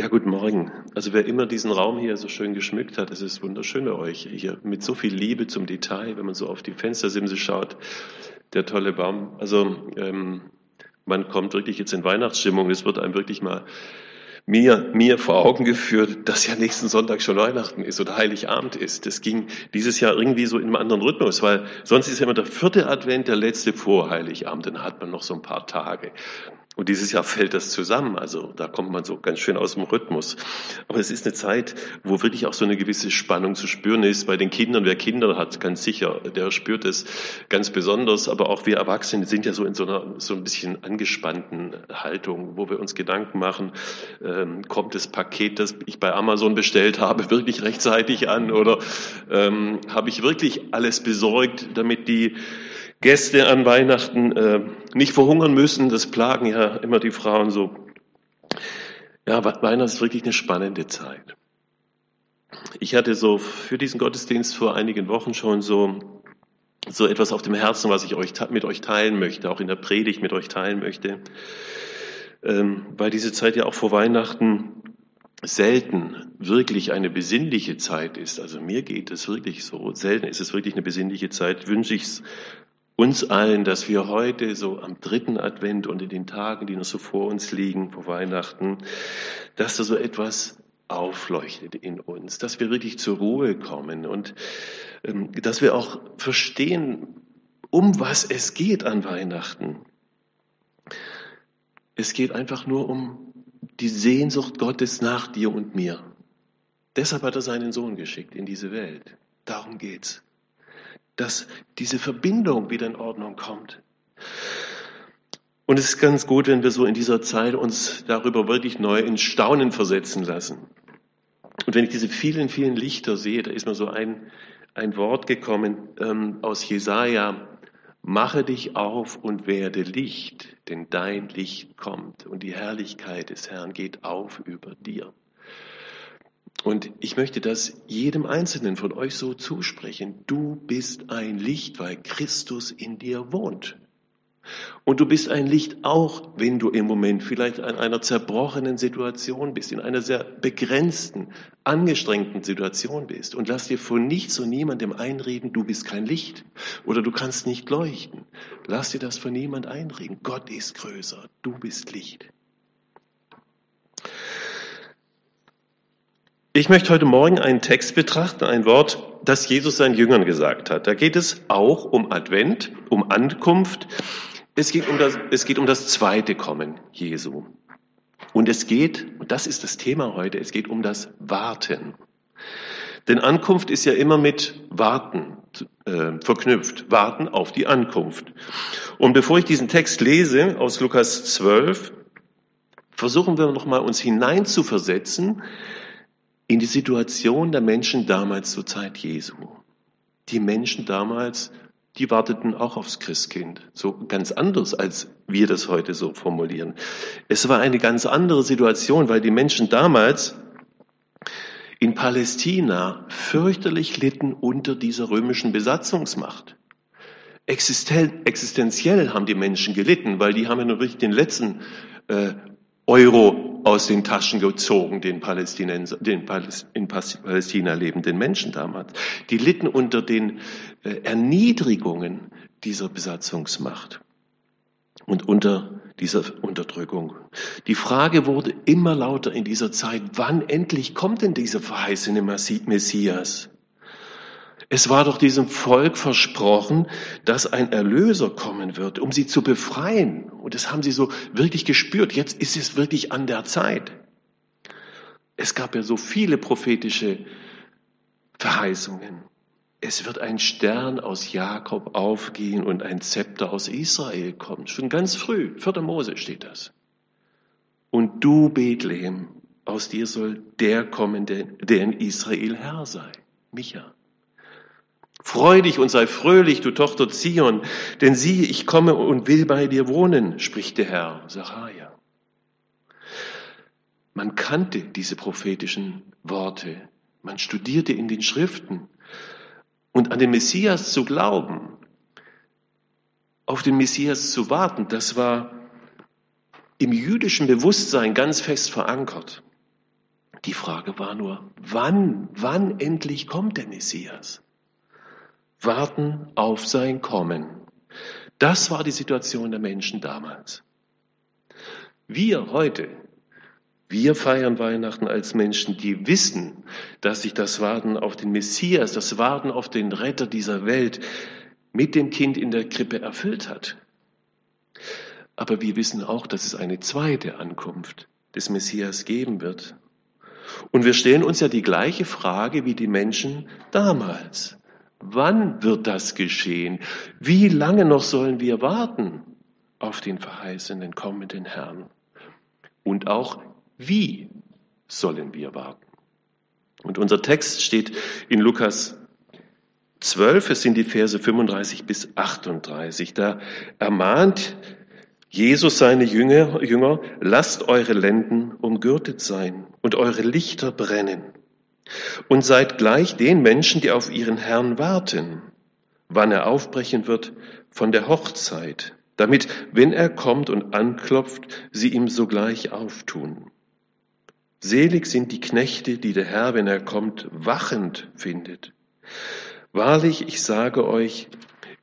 Ja, guten Morgen. Also wer immer diesen Raum hier so schön geschmückt hat, es ist wunderschön bei euch hier mit so viel Liebe zum Detail, wenn man so auf die Fenstersimse schaut, der tolle Baum. Also ähm, man kommt wirklich jetzt in Weihnachtsstimmung. Es wird einem wirklich mal mir, mir vor Augen geführt, dass ja nächsten Sonntag schon Weihnachten ist oder Heiligabend ist. Das ging dieses Jahr irgendwie so in einem anderen Rhythmus, weil sonst ist ja immer der vierte Advent der letzte vor Heiligabend, dann hat man noch so ein paar Tage. Und dieses Jahr fällt das zusammen, also da kommt man so ganz schön aus dem Rhythmus. Aber es ist eine Zeit, wo wirklich auch so eine gewisse Spannung zu spüren ist. Bei den Kindern, wer Kinder hat, ganz sicher, der spürt es ganz besonders. Aber auch wir Erwachsene sind ja so in so einer so ein bisschen angespannten Haltung, wo wir uns Gedanken machen, ähm, kommt das Paket, das ich bei Amazon bestellt habe, wirklich rechtzeitig an oder ähm, habe ich wirklich alles besorgt, damit die Gäste an Weihnachten äh, nicht verhungern müssen. Das plagen ja immer die Frauen so. Ja, Weihnachten ist wirklich eine spannende Zeit. Ich hatte so für diesen Gottesdienst vor einigen Wochen schon so, so etwas auf dem Herzen, was ich euch, mit euch teilen möchte, auch in der Predigt mit euch teilen möchte. Ähm, weil diese Zeit ja auch vor Weihnachten selten wirklich eine besinnliche Zeit ist, also mir geht es wirklich so, selten ist es wirklich eine besinnliche Zeit, wünsche ich es uns allen, dass wir heute so am dritten Advent und in den Tagen, die noch so vor uns liegen, vor Weihnachten, dass da so etwas aufleuchtet in uns, dass wir wirklich zur Ruhe kommen und ähm, dass wir auch verstehen, um was es geht an Weihnachten. Es geht einfach nur um die Sehnsucht Gottes nach dir und mir. Deshalb hat er seinen Sohn geschickt in diese Welt. Darum geht's dass diese Verbindung wieder in Ordnung kommt. Und es ist ganz gut, wenn wir so in dieser Zeit uns darüber wirklich neu in Staunen versetzen lassen. Und wenn ich diese vielen, vielen Lichter sehe, da ist mir so ein, ein Wort gekommen ähm, aus Jesaja. Mache dich auf und werde Licht, denn dein Licht kommt und die Herrlichkeit des Herrn geht auf über dir. Und ich möchte das jedem Einzelnen von euch so zusprechen. Du bist ein Licht, weil Christus in dir wohnt. Und du bist ein Licht auch, wenn du im Moment vielleicht in einer zerbrochenen Situation bist, in einer sehr begrenzten, angestrengten Situation bist. Und lass dir von nichts und niemandem einreden, du bist kein Licht oder du kannst nicht leuchten. Lass dir das von niemand einreden. Gott ist größer, du bist Licht. Ich möchte heute Morgen einen Text betrachten, ein Wort, das Jesus seinen Jüngern gesagt hat. Da geht es auch um Advent, um Ankunft. Es geht um das, es geht um das zweite Kommen Jesu. Und es geht, und das ist das Thema heute, es geht um das Warten. Denn Ankunft ist ja immer mit Warten äh, verknüpft. Warten auf die Ankunft. Und bevor ich diesen Text lese aus Lukas 12, versuchen wir nochmal uns hineinzuversetzen in die Situation der Menschen damals zur Zeit Jesu. Die Menschen damals, die warteten auch aufs Christkind. So ganz anders, als wir das heute so formulieren. Es war eine ganz andere Situation, weil die Menschen damals in Palästina fürchterlich litten unter dieser römischen Besatzungsmacht. Existenziell haben die Menschen gelitten, weil die haben ja nur wirklich den letzten äh, Euro aus den Taschen gezogen, den, Palästinenser, den in Palästina lebenden Menschen damals. Die litten unter den äh, Erniedrigungen dieser Besatzungsmacht und unter dieser Unterdrückung. Die Frage wurde immer lauter in dieser Zeit, wann endlich kommt denn dieser verheißene Messias? Es war doch diesem Volk versprochen, dass ein Erlöser kommen wird, um sie zu befreien. Und das haben sie so wirklich gespürt. Jetzt ist es wirklich an der Zeit. Es gab ja so viele prophetische Verheißungen. Es wird ein Stern aus Jakob aufgehen und ein Zepter aus Israel kommen. Schon ganz früh, 4. Mose steht das. Und du, Bethlehem, aus dir soll der kommen, der in Israel Herr sei. Micha. Freu dich und sei fröhlich, du Tochter Zion, denn sieh, ich komme und will bei dir wohnen, spricht der Herr, Sacharja. Man kannte diese prophetischen Worte, man studierte in den Schriften und an den Messias zu glauben, auf den Messias zu warten, das war im jüdischen Bewusstsein ganz fest verankert. Die Frage war nur, wann, wann endlich kommt der Messias? Warten auf sein Kommen. Das war die Situation der Menschen damals. Wir heute, wir feiern Weihnachten als Menschen, die wissen, dass sich das Warten auf den Messias, das Warten auf den Retter dieser Welt mit dem Kind in der Krippe erfüllt hat. Aber wir wissen auch, dass es eine zweite Ankunft des Messias geben wird. Und wir stellen uns ja die gleiche Frage wie die Menschen damals. Wann wird das geschehen? Wie lange noch sollen wir warten auf den verheißenen kommenden Herrn? Und auch wie sollen wir warten? Und unser Text steht in Lukas 12, es sind die Verse 35 bis 38. Da ermahnt Jesus seine Jünger, Jünger, lasst eure Lenden umgürtet sein und eure Lichter brennen und seid gleich den Menschen, die auf ihren Herrn warten, wann er aufbrechen wird von der Hochzeit, damit, wenn er kommt und anklopft, sie ihm sogleich auftun. Selig sind die Knechte, die der Herr, wenn er kommt, wachend findet. Wahrlich, ich sage euch,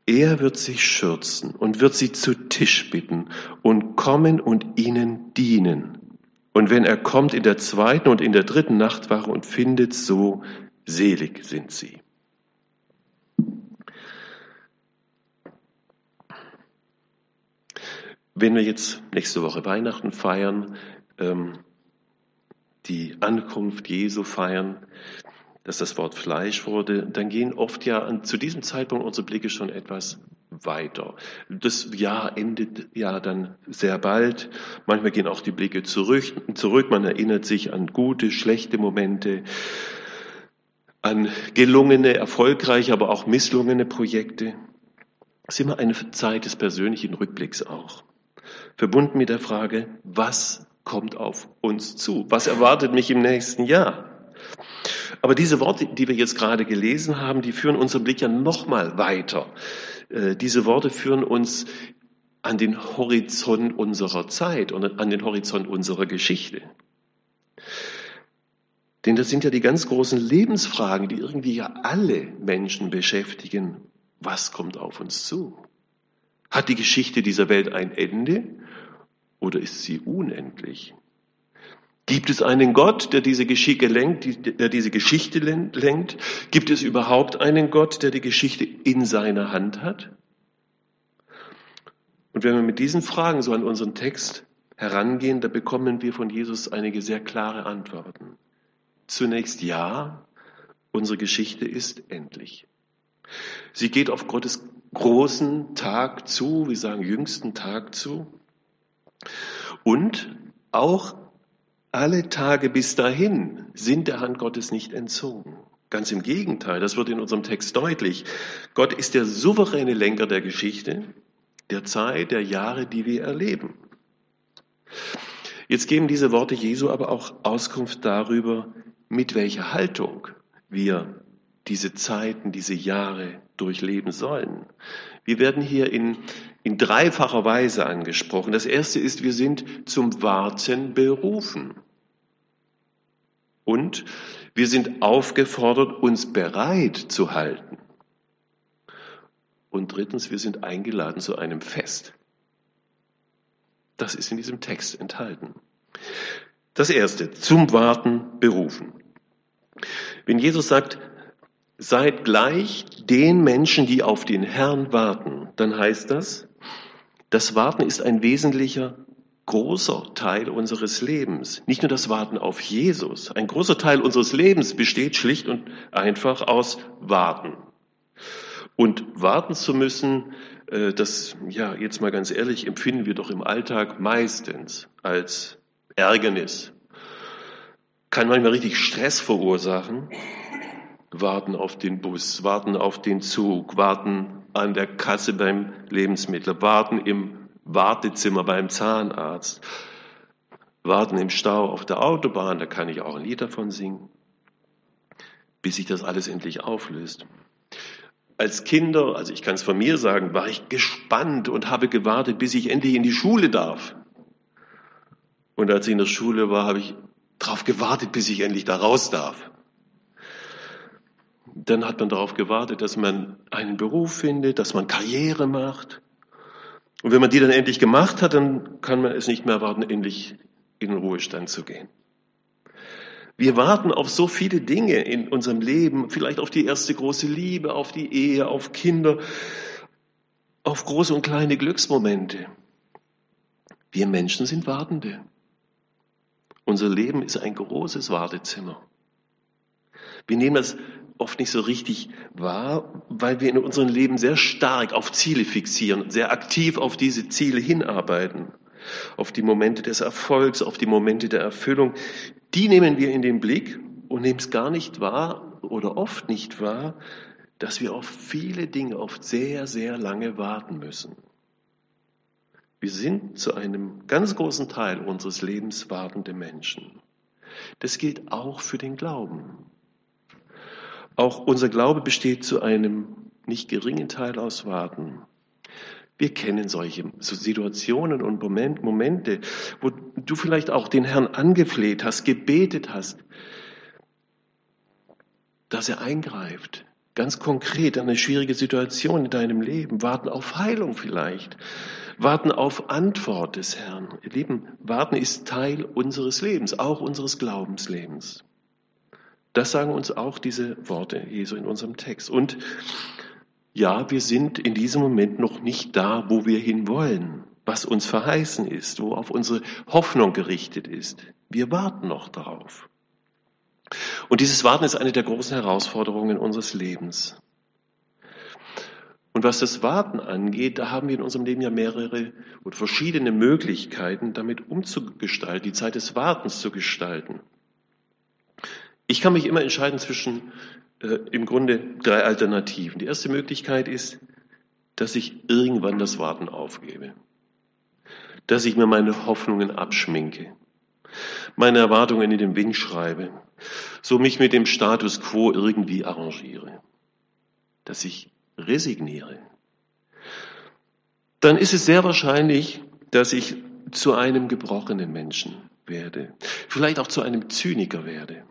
er wird sich schürzen und wird sie zu Tisch bitten und kommen und ihnen dienen. Und wenn er kommt in der zweiten und in der dritten Nachtwache und findet so, selig sind sie. Wenn wir jetzt nächste Woche Weihnachten feiern, ähm, die Ankunft Jesu feiern, dass das Wort Fleisch wurde, dann gehen oft ja zu diesem Zeitpunkt unsere Blicke schon etwas weiter. Das Jahr endet ja dann sehr bald. Manchmal gehen auch die Blicke zurück. zurück. Man erinnert sich an gute, schlechte Momente, an gelungene, erfolgreiche, aber auch misslungene Projekte. Es ist immer eine Zeit des persönlichen Rückblicks auch. Verbunden mit der Frage, was kommt auf uns zu? Was erwartet mich im nächsten Jahr? Aber diese Worte, die wir jetzt gerade gelesen haben, die führen unseren Blick ja nochmal weiter. Äh, diese Worte führen uns an den Horizont unserer Zeit und an den Horizont unserer Geschichte. Denn das sind ja die ganz großen Lebensfragen, die irgendwie ja alle Menschen beschäftigen. Was kommt auf uns zu? Hat die Geschichte dieser Welt ein Ende oder ist sie unendlich? Gibt es einen Gott, der diese Geschicke lenkt, der diese Geschichte lenkt? Gibt es überhaupt einen Gott, der die Geschichte in seiner Hand hat? Und wenn wir mit diesen Fragen so an unseren Text herangehen, da bekommen wir von Jesus einige sehr klare Antworten. Zunächst ja, unsere Geschichte ist endlich. Sie geht auf Gottes großen Tag zu, wir sagen jüngsten Tag zu. Und auch alle Tage bis dahin sind der Hand Gottes nicht entzogen. Ganz im Gegenteil, das wird in unserem Text deutlich. Gott ist der souveräne Lenker der Geschichte, der Zeit, der Jahre, die wir erleben. Jetzt geben diese Worte Jesu aber auch Auskunft darüber, mit welcher Haltung wir diese Zeiten, diese Jahre durchleben sollen. Wir werden hier in, in dreifacher Weise angesprochen. Das erste ist, wir sind zum Warten berufen. Und wir sind aufgefordert, uns bereit zu halten. Und drittens, wir sind eingeladen zu einem Fest. Das ist in diesem Text enthalten. Das erste, zum Warten berufen. Wenn Jesus sagt, seid gleich den Menschen, die auf den Herrn warten, dann heißt das, das Warten ist ein wesentlicher großer Teil unseres Lebens. Nicht nur das Warten auf Jesus. Ein großer Teil unseres Lebens besteht schlicht und einfach aus Warten. Und warten zu müssen, äh, das, ja, jetzt mal ganz ehrlich, empfinden wir doch im Alltag meistens als Ärgernis. Kann manchmal richtig Stress verursachen. Warten auf den Bus, warten auf den Zug, warten an der Kasse beim Lebensmittel, warten im Wartezimmer beim Zahnarzt, warten im Stau auf der Autobahn, da kann ich auch ein Lied davon singen, bis sich das alles endlich auflöst. Als Kinder, also ich kann es von mir sagen, war ich gespannt und habe gewartet, bis ich endlich in die Schule darf. Und als ich in der Schule war, habe ich Darauf gewartet, bis ich endlich da raus darf. Dann hat man darauf gewartet, dass man einen Beruf findet, dass man Karriere macht. Und wenn man die dann endlich gemacht hat, dann kann man es nicht mehr erwarten, endlich in den Ruhestand zu gehen. Wir warten auf so viele Dinge in unserem Leben, vielleicht auf die erste große Liebe, auf die Ehe, auf Kinder, auf große und kleine Glücksmomente. Wir Menschen sind Wartende. Unser Leben ist ein großes Wartezimmer. Wir nehmen das oft nicht so richtig wahr, weil wir in unserem Leben sehr stark auf Ziele fixieren, sehr aktiv auf diese Ziele hinarbeiten, auf die Momente des Erfolgs, auf die Momente der Erfüllung. Die nehmen wir in den Blick und nehmen es gar nicht wahr oder oft nicht wahr, dass wir auf viele Dinge oft sehr, sehr lange warten müssen. Wir sind zu einem ganz großen Teil unseres Lebens wartende Menschen. Das gilt auch für den Glauben. Auch unser Glaube besteht zu einem nicht geringen Teil aus Warten. Wir kennen solche Situationen und Momente, wo du vielleicht auch den Herrn angefleht hast, gebetet hast, dass er eingreift. Ganz konkret eine schwierige Situation in deinem Leben. Warten auf Heilung vielleicht warten auf Antwort des Herrn. Ihr Lieben, warten ist Teil unseres Lebens, auch unseres Glaubenslebens. Das sagen uns auch diese Worte Jesu in unserem Text. Und ja, wir sind in diesem Moment noch nicht da, wo wir hinwollen, was uns verheißen ist, wo auf unsere Hoffnung gerichtet ist. Wir warten noch darauf. Und dieses Warten ist eine der großen Herausforderungen unseres Lebens. Und was das Warten angeht, da haben wir in unserem Leben ja mehrere oder verschiedene Möglichkeiten, damit umzugestalten, die Zeit des Wartens zu gestalten. Ich kann mich immer entscheiden zwischen äh, im Grunde drei Alternativen. Die erste Möglichkeit ist, dass ich irgendwann das Warten aufgebe. Dass ich mir meine Hoffnungen abschminke. Meine Erwartungen in den Wind schreibe. So mich mit dem Status quo irgendwie arrangiere. Dass ich resigniere, dann ist es sehr wahrscheinlich, dass ich zu einem gebrochenen Menschen werde, vielleicht auch zu einem Zyniker werde.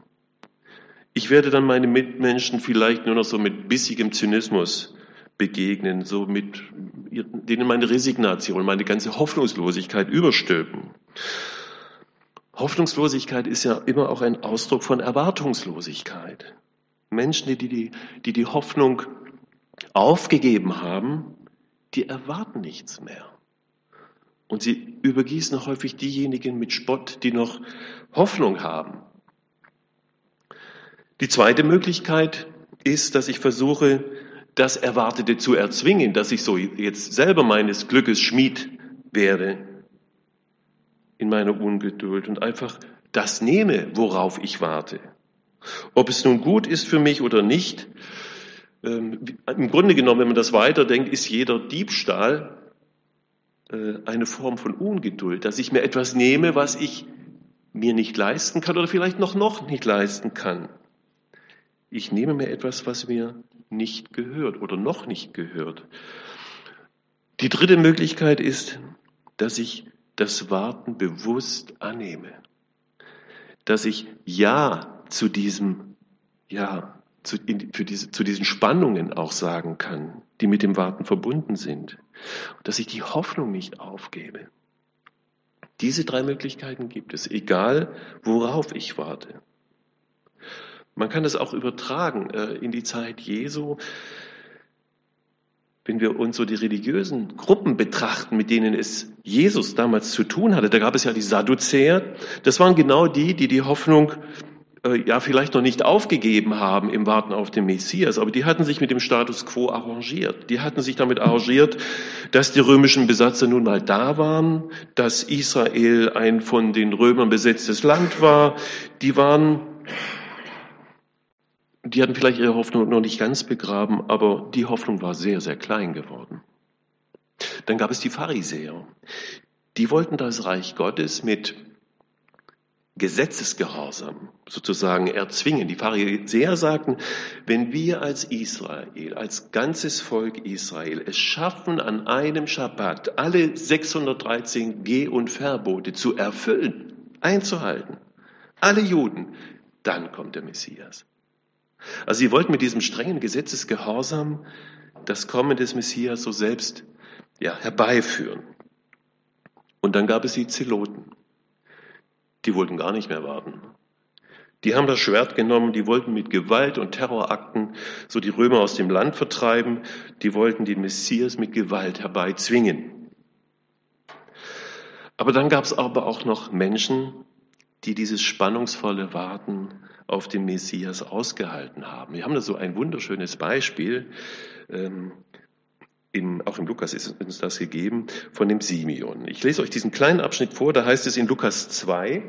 Ich werde dann meine Mitmenschen vielleicht nur noch so mit bissigem Zynismus begegnen, so mit denen meine Resignation, meine ganze Hoffnungslosigkeit überstülpen. Hoffnungslosigkeit ist ja immer auch ein Ausdruck von Erwartungslosigkeit. Menschen, die die, die, die Hoffnung aufgegeben haben, die erwarten nichts mehr. Und sie übergießen häufig diejenigen mit Spott, die noch Hoffnung haben. Die zweite Möglichkeit ist, dass ich versuche, das Erwartete zu erzwingen, dass ich so jetzt selber meines Glückes Schmied werde in meiner Ungeduld und einfach das nehme, worauf ich warte. Ob es nun gut ist für mich oder nicht, ähm, im Grunde genommen, wenn man das weiterdenkt, ist jeder Diebstahl äh, eine Form von Ungeduld, dass ich mir etwas nehme, was ich mir nicht leisten kann oder vielleicht noch noch nicht leisten kann. Ich nehme mir etwas, was mir nicht gehört oder noch nicht gehört. Die dritte Möglichkeit ist, dass ich das Warten bewusst annehme. Dass ich Ja zu diesem Ja zu, in, für diese, zu diesen Spannungen auch sagen kann, die mit dem Warten verbunden sind. Dass ich die Hoffnung nicht aufgebe. Diese drei Möglichkeiten gibt es, egal worauf ich warte. Man kann es auch übertragen äh, in die Zeit Jesu. Wenn wir uns so die religiösen Gruppen betrachten, mit denen es Jesus damals zu tun hatte, da gab es ja die Sadduzäer. Das waren genau die, die die Hoffnung äh, ja vielleicht noch nicht aufgegeben haben im Warten auf den Messias, aber die hatten sich mit dem Status quo arrangiert. Die hatten sich damit arrangiert, dass die römischen Besatzer nun mal da waren, dass Israel ein von den Römern besetztes Land war. Die waren, die hatten vielleicht ihre Hoffnung noch nicht ganz begraben, aber die Hoffnung war sehr, sehr klein geworden. Dann gab es die Pharisäer. Die wollten das Reich Gottes mit Gesetzesgehorsam sozusagen erzwingen. Die Pharisäer sagten, wenn wir als Israel, als ganzes Volk Israel es schaffen, an einem Schabbat alle 613 Geh- und Verbote zu erfüllen, einzuhalten, Alle Juden, dann kommt der Messias. Also sie wollten mit diesem strengen Gesetzesgehorsam das Kommen des Messias so selbst ja, herbeiführen. Und dann gab es die Zeloten. Die wollten gar nicht mehr warten. Die haben das Schwert genommen, die wollten mit Gewalt und Terrorakten so die Römer aus dem Land vertreiben, die wollten den Messias mit Gewalt herbeizwingen. Aber dann gab es aber auch noch Menschen, die dieses spannungsvolle Warten auf den Messias ausgehalten haben. Wir haben da so ein wunderschönes Beispiel, ähm, in, auch im Lukas ist uns das gegeben, von dem Simeon. Ich lese euch diesen kleinen Abschnitt vor, da heißt es in Lukas 2,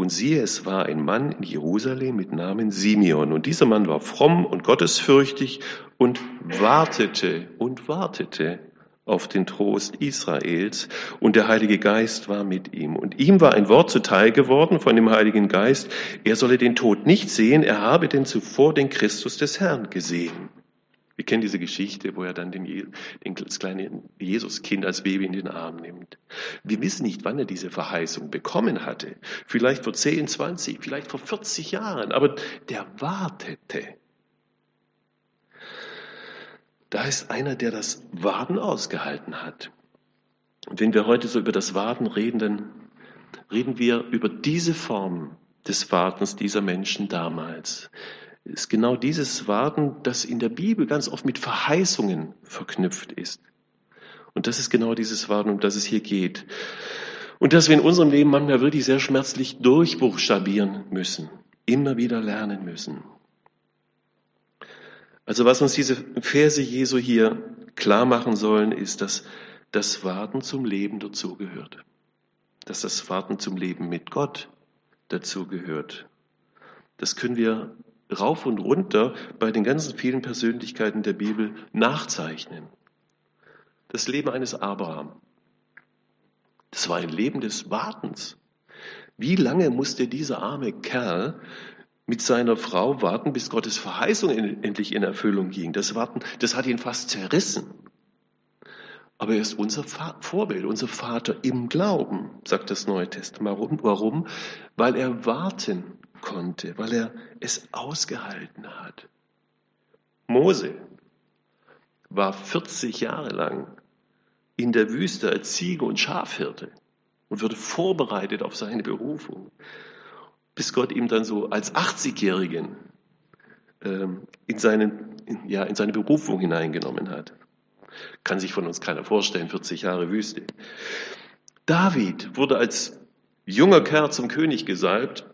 Und siehe, es war ein Mann in Jerusalem mit Namen Simeon. Und dieser Mann war fromm und gottesfürchtig und wartete und wartete auf den Trost Israels. Und der Heilige Geist war mit ihm. Und ihm war ein Wort zuteil geworden von dem Heiligen Geist. Er solle den Tod nicht sehen, er habe denn zuvor den Christus des Herrn gesehen. Wir kennen diese Geschichte, wo er dann den, den, das kleine Jesuskind als Baby in den Arm nimmt. Wir wissen nicht, wann er diese Verheißung bekommen hatte. Vielleicht vor 10, 20, vielleicht vor 40 Jahren. Aber der wartete. Da ist einer, der das Warten ausgehalten hat. Und wenn wir heute so über das Warten reden, dann reden wir über diese Form des Wartens dieser Menschen damals ist genau dieses Warten, das in der Bibel ganz oft mit Verheißungen verknüpft ist. Und das ist genau dieses Warten, um das es hier geht. Und dass wir in unserem Leben manchmal wirklich sehr schmerzlich durchbuchstabieren müssen, immer wieder lernen müssen. Also was uns diese Verse Jesu hier klar machen sollen, ist, dass das Warten zum Leben dazugehört. Dass das Warten zum Leben mit Gott dazugehört. Das können wir rauf und runter bei den ganzen vielen Persönlichkeiten der Bibel nachzeichnen. Das Leben eines Abraham. Das war ein Leben des Wartens. Wie lange musste dieser arme Kerl mit seiner Frau warten, bis Gottes Verheißung endlich in Erfüllung ging? Das Warten, das hat ihn fast zerrissen. Aber er ist unser Vorbild, unser Vater im Glauben, sagt das Neue Testament. Warum? Warum? Weil er warten konnte, weil er es ausgehalten hat. Mose war 40 Jahre lang in der Wüste als Ziege und Schafhirte und wurde vorbereitet auf seine Berufung, bis Gott ihm dann so als 80-Jährigen ähm, in, seinen, ja, in seine Berufung hineingenommen hat. Kann sich von uns keiner vorstellen, 40 Jahre Wüste. David wurde als junger Kerl zum König gesalbt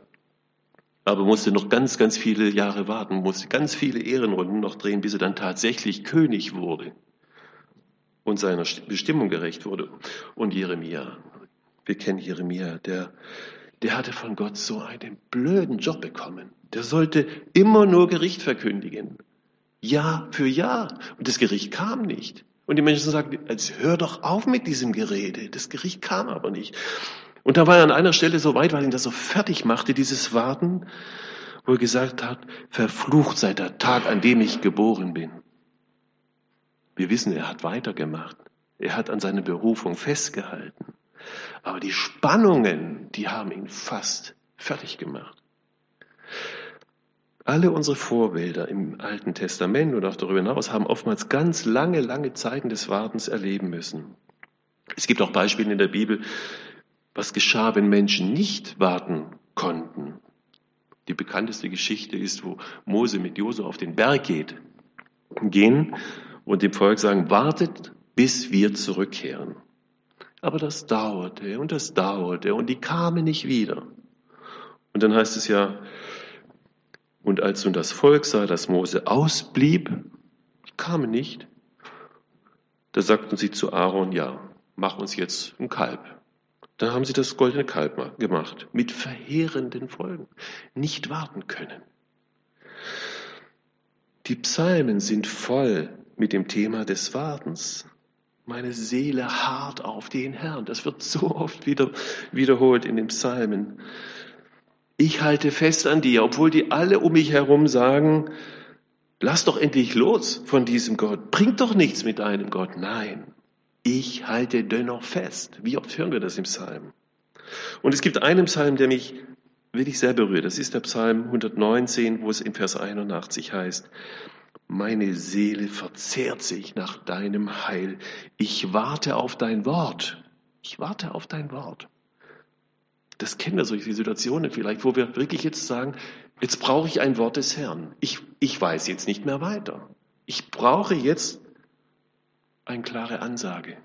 aber musste noch ganz, ganz viele Jahre warten, musste ganz viele Ehrenrunden noch drehen, bis er dann tatsächlich König wurde und seiner Bestimmung gerecht wurde. Und Jeremia, wir kennen Jeremia, der, der hatte von Gott so einen blöden Job bekommen. Der sollte immer nur Gericht verkündigen. Jahr für Jahr. Und das Gericht kam nicht. Und die Menschen sagten, jetzt hör doch auf mit diesem Gerede. Das Gericht kam aber nicht. Und da war er an einer Stelle so weit, weil ihn das so fertig machte, dieses Warten, wo er gesagt hat, verflucht sei der Tag, an dem ich geboren bin. Wir wissen, er hat weitergemacht. Er hat an seiner Berufung festgehalten. Aber die Spannungen, die haben ihn fast fertig gemacht. Alle unsere Vorbilder im Alten Testament und auch darüber hinaus haben oftmals ganz lange, lange Zeiten des Wartens erleben müssen. Es gibt auch Beispiele in der Bibel, was geschah, wenn Menschen nicht warten konnten? Die bekannteste Geschichte ist, wo Mose mit Jose auf den Berg geht, gehen und dem Volk sagen, wartet, bis wir zurückkehren. Aber das dauerte und das dauerte und die kamen nicht wieder. Und dann heißt es ja, und als nun das Volk sah, dass Mose ausblieb, kamen nicht, da sagten sie zu Aaron, ja, mach uns jetzt ein Kalb. Da haben sie das goldene Kalb gemacht, mit verheerenden Folgen. Nicht warten können. Die Psalmen sind voll mit dem Thema des Wartens. Meine Seele hart auf den Herrn. Das wird so oft wieder wiederholt in den Psalmen. Ich halte fest an dir, obwohl die alle um mich herum sagen, Lass doch endlich los von diesem Gott. Bringt doch nichts mit einem Gott. Nein, ich halte dennoch fest. Wie oft hören wir das im Psalm? Und es gibt einen Psalm, der mich wirklich sehr berührt. Das ist der Psalm 119, wo es im Vers 81 heißt, meine Seele verzehrt sich nach deinem Heil. Ich warte auf dein Wort. Ich warte auf dein Wort. Das kennen wir solche Situationen vielleicht, wo wir wirklich jetzt sagen, jetzt brauche ich ein Wort des Herrn. Ich, ich weiß jetzt nicht mehr weiter. Ich brauche jetzt eine klare Ansage.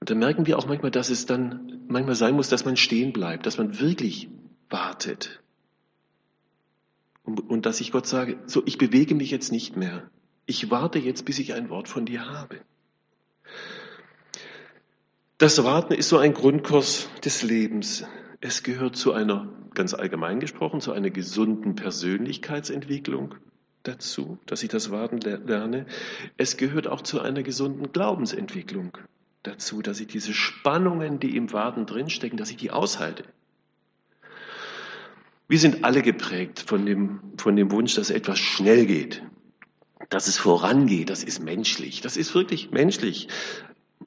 Und dann merken wir auch manchmal, dass es dann manchmal sein muss, dass man stehen bleibt, dass man wirklich wartet. Und, und dass ich Gott sage, so, ich bewege mich jetzt nicht mehr. Ich warte jetzt, bis ich ein Wort von dir habe. Das Warten ist so ein Grundkurs des Lebens. Es gehört zu einer, ganz allgemein gesprochen, zu einer gesunden Persönlichkeitsentwicklung dazu, dass ich das Warten lerne. Es gehört auch zu einer gesunden Glaubensentwicklung dazu, dass ich diese Spannungen, die im Warten drinstecken, dass ich die aushalte. Wir sind alle geprägt von dem, von dem Wunsch, dass etwas schnell geht, dass es vorangeht. Das ist menschlich. Das ist wirklich menschlich.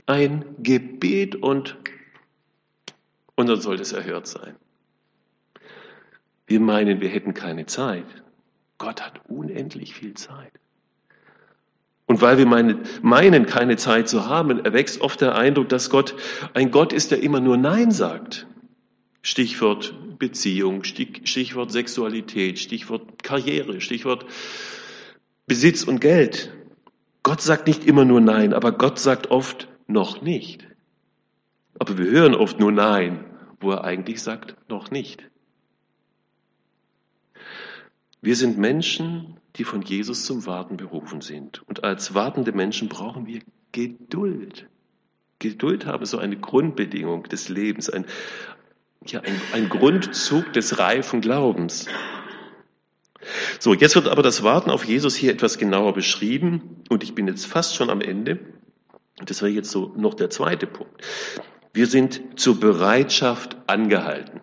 Ein Gebet und, und dann soll es erhört sein. Wir meinen, wir hätten keine Zeit. Gott hat unendlich viel Zeit. Und weil wir meinen, keine Zeit zu haben, erwächst oft der Eindruck, dass Gott ein Gott ist, der immer nur Nein sagt. Stichwort Beziehung, Stichwort Sexualität, Stichwort Karriere, Stichwort Besitz und Geld. Gott sagt nicht immer nur Nein, aber Gott sagt oft noch nicht. Aber wir hören oft nur Nein, wo er eigentlich sagt noch nicht. Wir sind Menschen, die von Jesus zum Warten berufen sind. Und als wartende Menschen brauchen wir Geduld. Geduld haben so eine Grundbedingung des Lebens, ein, ja, ein, ein Grundzug des reifen Glaubens. So, jetzt wird aber das Warten auf Jesus hier etwas genauer beschrieben und ich bin jetzt fast schon am Ende. Das wäre jetzt so noch der zweite Punkt. Wir sind zur Bereitschaft angehalten.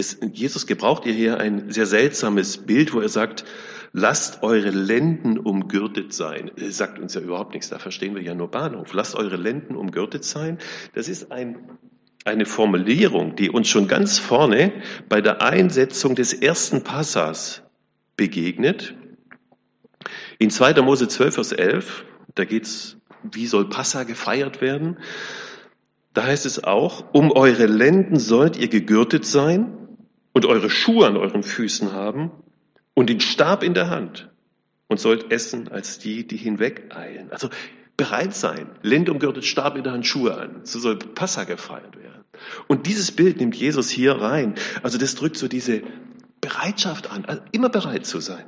Es, Jesus gebraucht hier ein sehr seltsames Bild, wo er sagt, lasst eure Lenden umgürtet sein. Er sagt uns ja überhaupt nichts, da verstehen wir ja nur Bahnhof. Lasst eure Lenden umgürtet sein. Das ist ein, eine Formulierung, die uns schon ganz vorne bei der Einsetzung des ersten Passas begegnet. In 2. Mose 12, Vers 11, da geht's, wie soll Passa gefeiert werden? Da heißt es auch, um eure Lenden sollt ihr gegürtet sein und eure Schuhe an euren Füßen haben und den Stab in der Hand und sollt essen als die, die hinwegeilen. Also bereit sein, Lend umgürtet, Stab in der Hand, Schuhe an. So soll Passa gefeiert werden. Und dieses Bild nimmt Jesus hier rein. Also das drückt so diese Bereitschaft an, also immer bereit zu sein.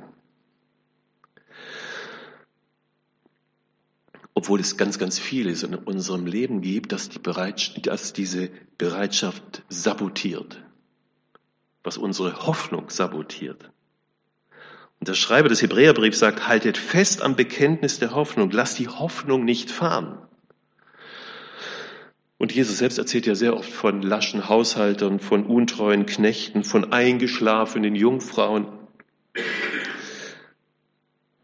Obwohl es ganz, ganz vieles in unserem Leben gibt, dass, die Bereitschaft, dass diese Bereitschaft sabotiert was unsere Hoffnung sabotiert. Und der Schreiber des Hebräerbriefs sagt, haltet fest am Bekenntnis der Hoffnung, lasst die Hoffnung nicht fahren. Und Jesus selbst erzählt ja sehr oft von laschen Haushaltern, von untreuen Knechten, von eingeschlafenen Jungfrauen.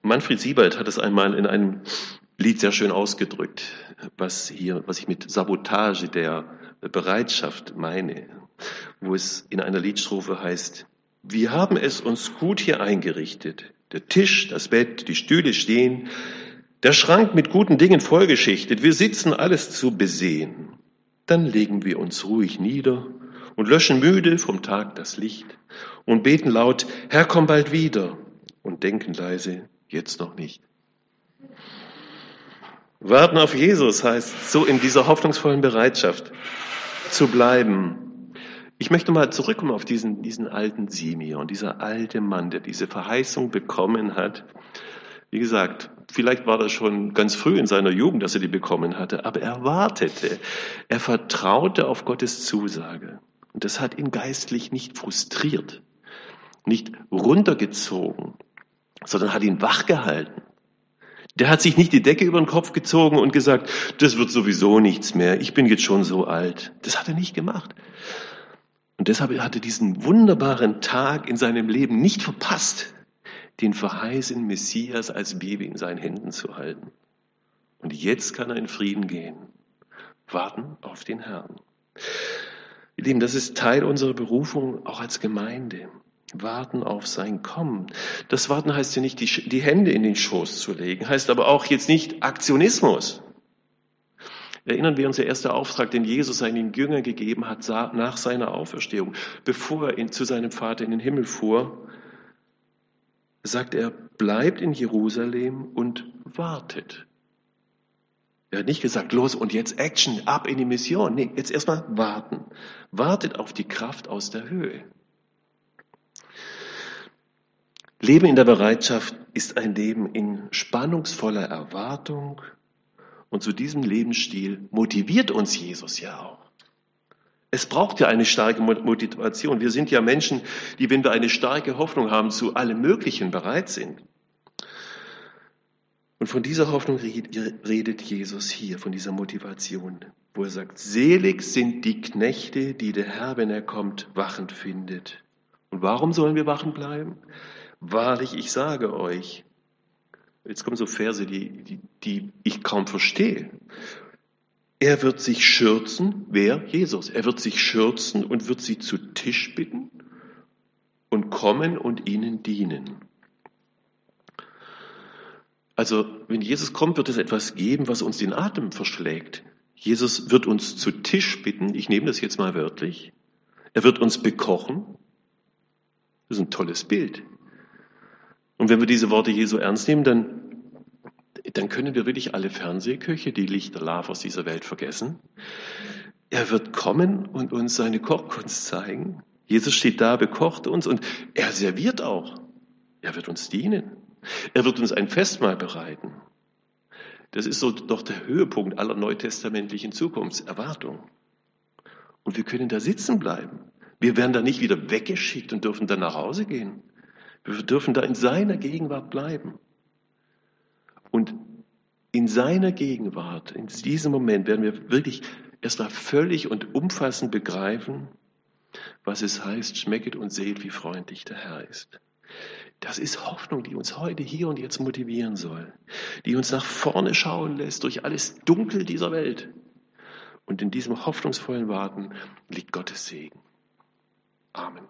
Manfred Siebald hat es einmal in einem Lied sehr schön ausgedrückt, was hier, was ich mit Sabotage der Bereitschaft meine wo es in einer Liedstrophe heißt, wir haben es uns gut hier eingerichtet. Der Tisch, das Bett, die Stühle stehen, der Schrank mit guten Dingen vollgeschichtet. Wir sitzen alles zu besehen. Dann legen wir uns ruhig nieder und löschen müde vom Tag das Licht und beten laut, Herr, komm bald wieder und denken leise, jetzt noch nicht. Warten auf Jesus heißt, so in dieser hoffnungsvollen Bereitschaft zu bleiben, ich möchte mal zurückkommen auf diesen, diesen alten Simeon, dieser alte Mann, der diese Verheißung bekommen hat. Wie gesagt, vielleicht war das schon ganz früh in seiner Jugend, dass er die bekommen hatte, aber er wartete. Er vertraute auf Gottes Zusage. Und das hat ihn geistlich nicht frustriert, nicht runtergezogen, sondern hat ihn wachgehalten. Der hat sich nicht die Decke über den Kopf gezogen und gesagt, das wird sowieso nichts mehr, ich bin jetzt schon so alt. Das hat er nicht gemacht, Und deshalb hat er diesen wunderbaren Tag in seinem Leben nicht verpasst, den verheißenen Messias als Baby in seinen Händen zu halten. Und jetzt kann er in Frieden gehen. Warten auf den Herrn. Ihr Lieben, das ist Teil unserer Berufung auch als Gemeinde. Warten auf sein Kommen. Das Warten heißt ja nicht, die, die Hände in den Schoß zu legen, heißt aber auch jetzt nicht Aktionismus. Erinnern wir uns der erste Auftrag, den Jesus seinen Jüngern gegeben hat nach seiner Auferstehung, bevor er zu seinem Vater in den Himmel fuhr, sagt er, bleibt in Jerusalem und wartet. Er hat nicht gesagt, los und jetzt Action, ab in die Mission. Nee, jetzt erstmal warten. Wartet auf die Kraft aus der Höhe. Leben in der Bereitschaft ist ein Leben in spannungsvoller Erwartung und zu diesem Lebensstil motiviert uns Jesus ja auch. Es braucht ja eine starke Motivation. Wir sind ja Menschen, die, wenn wir eine starke Hoffnung haben, zu allem Möglichen bereit sind. Und von dieser Hoffnung redet Jesus hier, von dieser Motivation, wo er sagt, selig sind die Knechte, die der Herr, wenn er kommt, wachend findet. Und warum sollen wir wachend bleiben? Wahrlich, ich sage euch, Jetzt kommen so Verse, die, die, die ich kaum verstehe. Er wird sich schürzen, wer? Jesus. Er wird sich schürzen und wird sie zu Tisch bitten und kommen und ihnen dienen. Also, wenn Jesus kommt, wird es etwas geben, was uns den Atem verschlägt. Jesus wird uns zu Tisch bitten, ich nehme das jetzt mal wörtlich. Er wird uns bekochen. Das ist ein tolles Bild. Und wenn wir diese Worte Jesu ernst nehmen, dann, dann können wir wirklich alle Fernsehköche, die Lichter Love aus dieser Welt vergessen. Er wird kommen und uns seine Kochkunst zeigen. Jesus steht da, bekocht uns und er serviert auch. Er wird uns dienen. Er wird uns ein Festmahl bereiten. Das ist so doch der Höhepunkt aller neutestamentlichen Zukunftserwartungen. Und wir können da sitzen bleiben. Wir werden da nicht wieder weggeschickt und dürfen dann nach Hause gehen. Wir dürfen da in seiner Gegenwart bleiben. Und in seiner Gegenwart, in diesem Moment, werden wir wirklich erstmal völlig und umfassend begreifen, was es heißt, schmecket und seht, wie freundlich der Herr ist. Das ist Hoffnung, die uns heute hier und jetzt motivieren soll, die uns nach vorne schauen lässt durch alles Dunkel dieser Welt. Und in diesem hoffnungsvollen Warten liegt Gottes Segen. Amen.